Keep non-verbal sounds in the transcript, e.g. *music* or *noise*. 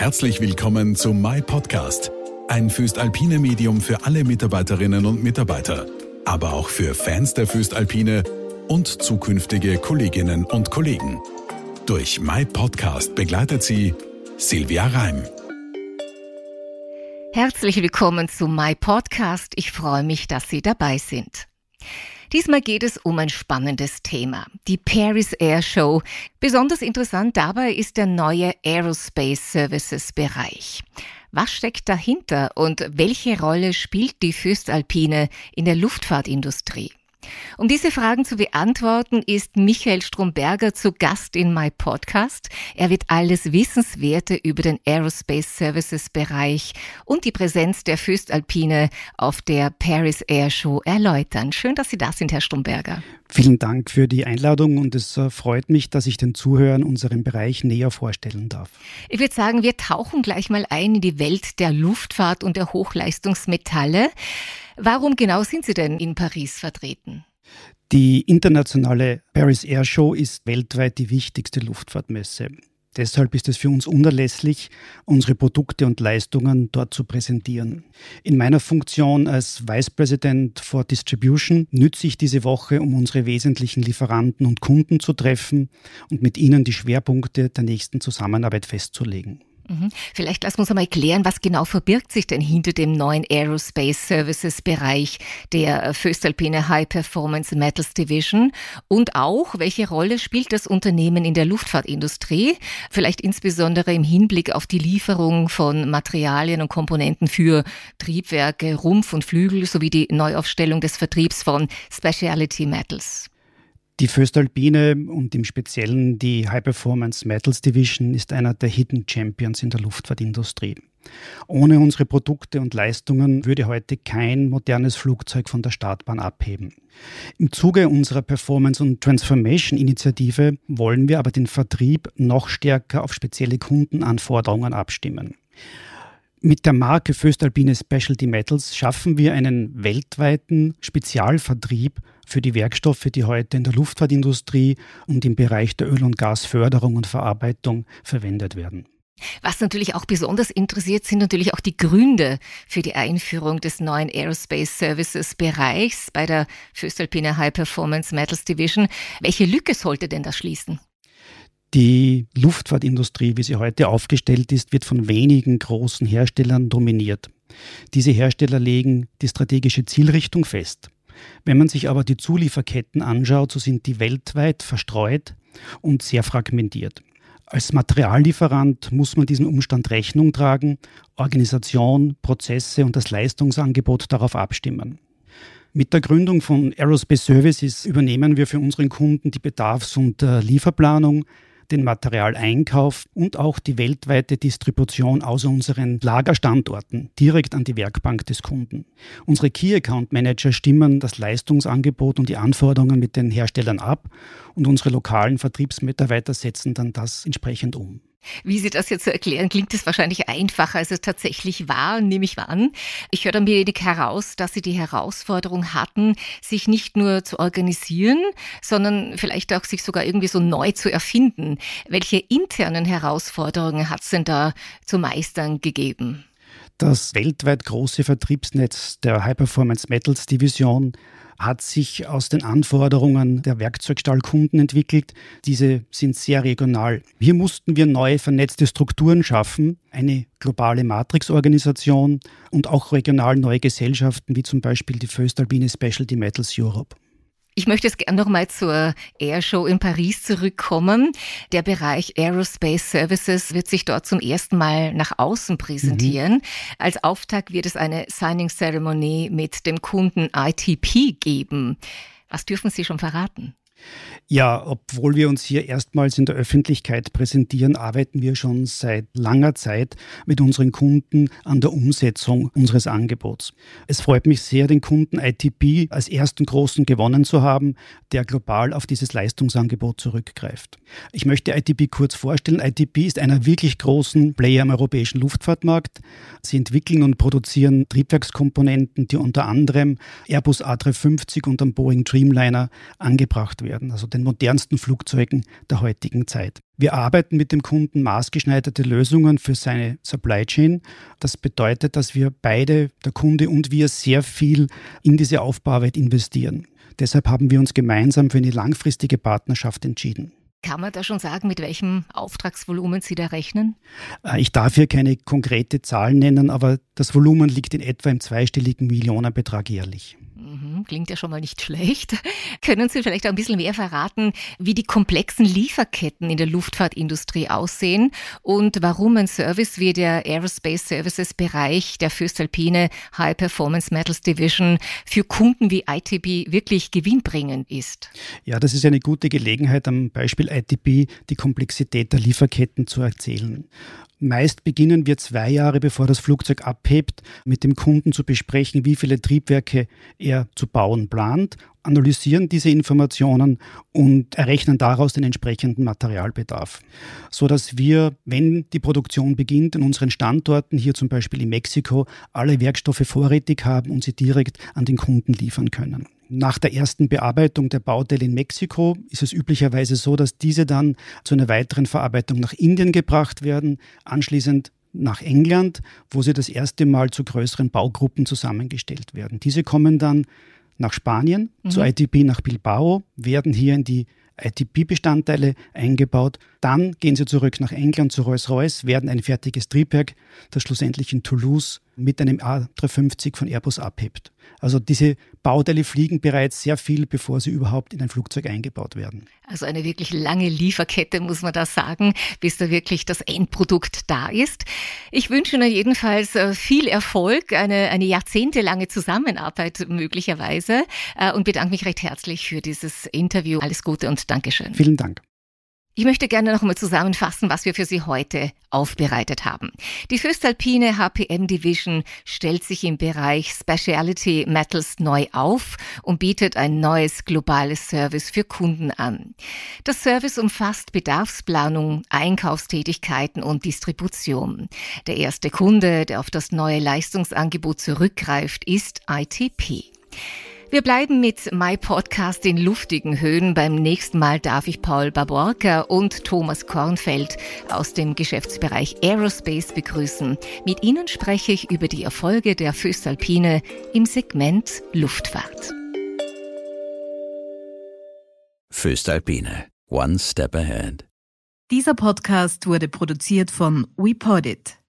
Herzlich willkommen zu My Podcast, ein Füstalpine Medium für alle Mitarbeiterinnen und Mitarbeiter, aber auch für Fans der Füstalpine und zukünftige Kolleginnen und Kollegen. Durch My Podcast begleitet sie Silvia Reim. Herzlich willkommen zu My Podcast. Ich freue mich, dass Sie dabei sind. Diesmal geht es um ein spannendes Thema, die Paris Air Show. Besonders interessant dabei ist der neue Aerospace Services Bereich. Was steckt dahinter und welche Rolle spielt die Fürstalpine in der Luftfahrtindustrie? Um diese Fragen zu beantworten, ist Michael Stromberger zu Gast in My Podcast. Er wird alles Wissenswerte über den Aerospace Services Bereich und die Präsenz der Füstalpine auf der Paris Air Show erläutern. Schön, dass Sie da sind, Herr Stromberger. Vielen Dank für die Einladung und es äh, freut mich, dass ich den Zuhörern unseren Bereich näher vorstellen darf. Ich würde sagen, wir tauchen gleich mal ein in die Welt der Luftfahrt und der Hochleistungsmetalle. Warum genau sind Sie denn in Paris vertreten? Die internationale Paris Air Show ist weltweit die wichtigste Luftfahrtmesse. Deshalb ist es für uns unerlässlich, unsere Produkte und Leistungen dort zu präsentieren. In meiner Funktion als Vice President for Distribution nütze ich diese Woche, um unsere wesentlichen Lieferanten und Kunden zu treffen und mit ihnen die Schwerpunkte der nächsten Zusammenarbeit festzulegen. Mhm. Vielleicht lassen wir uns einmal klären, was genau verbirgt sich denn hinter dem neuen Aerospace Services Bereich der Föstalpine High Performance Metals Division und auch, welche Rolle spielt das Unternehmen in der Luftfahrtindustrie, vielleicht insbesondere im Hinblick auf die Lieferung von Materialien und Komponenten für Triebwerke, Rumpf und Flügel sowie die Neuaufstellung des Vertriebs von Specialty Metals. Die Föstalpine und im Speziellen die High Performance Metals Division ist einer der Hidden Champions in der Luftfahrtindustrie. Ohne unsere Produkte und Leistungen würde heute kein modernes Flugzeug von der Startbahn abheben. Im Zuge unserer Performance- und Transformation-Initiative wollen wir aber den Vertrieb noch stärker auf spezielle Kundenanforderungen abstimmen. Mit der Marke Föstalpine Specialty Metals schaffen wir einen weltweiten Spezialvertrieb für die Werkstoffe, die heute in der Luftfahrtindustrie und im Bereich der Öl- und Gasförderung und Verarbeitung verwendet werden. Was natürlich auch besonders interessiert, sind natürlich auch die Gründe für die Einführung des neuen Aerospace Services Bereichs bei der Föstalpine High Performance Metals Division. Welche Lücke sollte denn das schließen? Die Luftfahrtindustrie, wie sie heute aufgestellt ist, wird von wenigen großen Herstellern dominiert. Diese Hersteller legen die strategische Zielrichtung fest. Wenn man sich aber die Zulieferketten anschaut, so sind die weltweit verstreut und sehr fragmentiert. Als Materiallieferant muss man diesem Umstand Rechnung tragen, Organisation, Prozesse und das Leistungsangebot darauf abstimmen. Mit der Gründung von Aerospace Services übernehmen wir für unseren Kunden die Bedarfs- und äh, Lieferplanung, den Materialeinkauf und auch die weltweite Distribution aus unseren Lagerstandorten direkt an die Werkbank des Kunden. Unsere Key Account Manager stimmen das Leistungsangebot und die Anforderungen mit den Herstellern ab und unsere lokalen Vertriebsmitarbeiter setzen dann das entsprechend um. Wie Sie das jetzt erklären, klingt es wahrscheinlich einfacher, als es tatsächlich war, nehme ich mal an. Ich höre dann wenig heraus, dass Sie die Herausforderung hatten, sich nicht nur zu organisieren, sondern vielleicht auch sich sogar irgendwie so neu zu erfinden. Welche internen Herausforderungen hat es denn da zu meistern gegeben? Das weltweit große Vertriebsnetz der High Performance Metals Division hat sich aus den Anforderungen der Werkzeugstahlkunden entwickelt. Diese sind sehr regional. Hier mussten wir neue vernetzte Strukturen schaffen, eine globale Matrixorganisation und auch regional neue Gesellschaften, wie zum Beispiel die Föstalpine Specialty Metals Europe. Ich möchte jetzt gerne nochmal zur Airshow in Paris zurückkommen. Der Bereich Aerospace Services wird sich dort zum ersten Mal nach außen präsentieren. Mhm. Als Auftakt wird es eine Signing Ceremony mit dem Kunden ITP geben. Was dürfen Sie schon verraten? Ja, obwohl wir uns hier erstmals in der Öffentlichkeit präsentieren, arbeiten wir schon seit langer Zeit mit unseren Kunden an der Umsetzung unseres Angebots. Es freut mich sehr, den Kunden ITP als ersten großen gewonnen zu haben, der global auf dieses Leistungsangebot zurückgreift. Ich möchte ITP kurz vorstellen. ITP ist einer wirklich großen Player im europäischen Luftfahrtmarkt. Sie entwickeln und produzieren Triebwerkskomponenten, die unter anderem Airbus A350 und am Boeing Dreamliner angebracht werden werden, also den modernsten Flugzeugen der heutigen Zeit. Wir arbeiten mit dem Kunden maßgeschneiderte Lösungen für seine Supply Chain. Das bedeutet, dass wir beide, der Kunde und wir, sehr viel in diese Aufbauarbeit investieren. Deshalb haben wir uns gemeinsam für eine langfristige Partnerschaft entschieden. Kann man da schon sagen, mit welchem Auftragsvolumen Sie da rechnen? Äh, ich darf hier keine konkrete Zahl nennen, aber das Volumen liegt in etwa im zweistelligen Millionenbetrag jährlich. Mhm, klingt ja schon mal nicht *laughs* schlecht. Können Sie vielleicht auch ein bisschen mehr verraten, wie die komplexen Lieferketten in der Luftfahrtindustrie aussehen und warum ein Service wie der Aerospace Services Bereich der Fürstalpine High Performance Metals Division für Kunden wie ITB wirklich gewinnbringend ist? Ja, das ist eine gute Gelegenheit, am Beispiel ITB die Komplexität der Lieferketten zu erzählen. Meist beginnen wir zwei Jahre bevor das Flugzeug abhebt, mit dem Kunden zu besprechen, wie viele Triebwerke er zu bauen plant, analysieren diese Informationen und errechnen daraus den entsprechenden Materialbedarf, so dass wir, wenn die Produktion beginnt, in unseren Standorten, hier zum Beispiel in Mexiko, alle Werkstoffe vorrätig haben und sie direkt an den Kunden liefern können. Nach der ersten Bearbeitung der Bauteile in Mexiko ist es üblicherweise so, dass diese dann zu einer weiteren Verarbeitung nach Indien gebracht werden, anschließend nach England, wo sie das erste Mal zu größeren Baugruppen zusammengestellt werden. Diese kommen dann nach Spanien, mhm. zu ITP nach Bilbao, werden hier in die ITP-Bestandteile eingebaut. Dann gehen sie zurück nach England zu Rolls-Royce, werden ein fertiges Triebwerk, das schlussendlich in Toulouse mit einem A350 von Airbus abhebt. Also diese Bauteile fliegen bereits sehr viel, bevor sie überhaupt in ein Flugzeug eingebaut werden. Also eine wirklich lange Lieferkette, muss man da sagen, bis da wirklich das Endprodukt da ist. Ich wünsche Ihnen jedenfalls äh, viel Erfolg, eine, eine jahrzehntelange Zusammenarbeit möglicherweise äh, und bedanke mich recht herzlich für dieses Interview. Alles Gute und Dankeschön. Vielen Dank. Ich möchte gerne noch einmal zusammenfassen, was wir für Sie heute aufbereitet haben. Die Föstalpine HPM Division stellt sich im Bereich Specialty Metals neu auf und bietet ein neues globales Service für Kunden an. Das Service umfasst Bedarfsplanung, Einkaufstätigkeiten und Distribution. Der erste Kunde, der auf das neue Leistungsangebot zurückgreift, ist ITP. Wir bleiben mit My Podcast in luftigen Höhen. Beim nächsten Mal darf ich Paul Baborka und Thomas Kornfeld aus dem Geschäftsbereich Aerospace begrüßen. Mit ihnen spreche ich über die Erfolge der Föstalpine im Segment Luftfahrt. Föstalpine. One Step Ahead. Dieser Podcast wurde produziert von WePodit.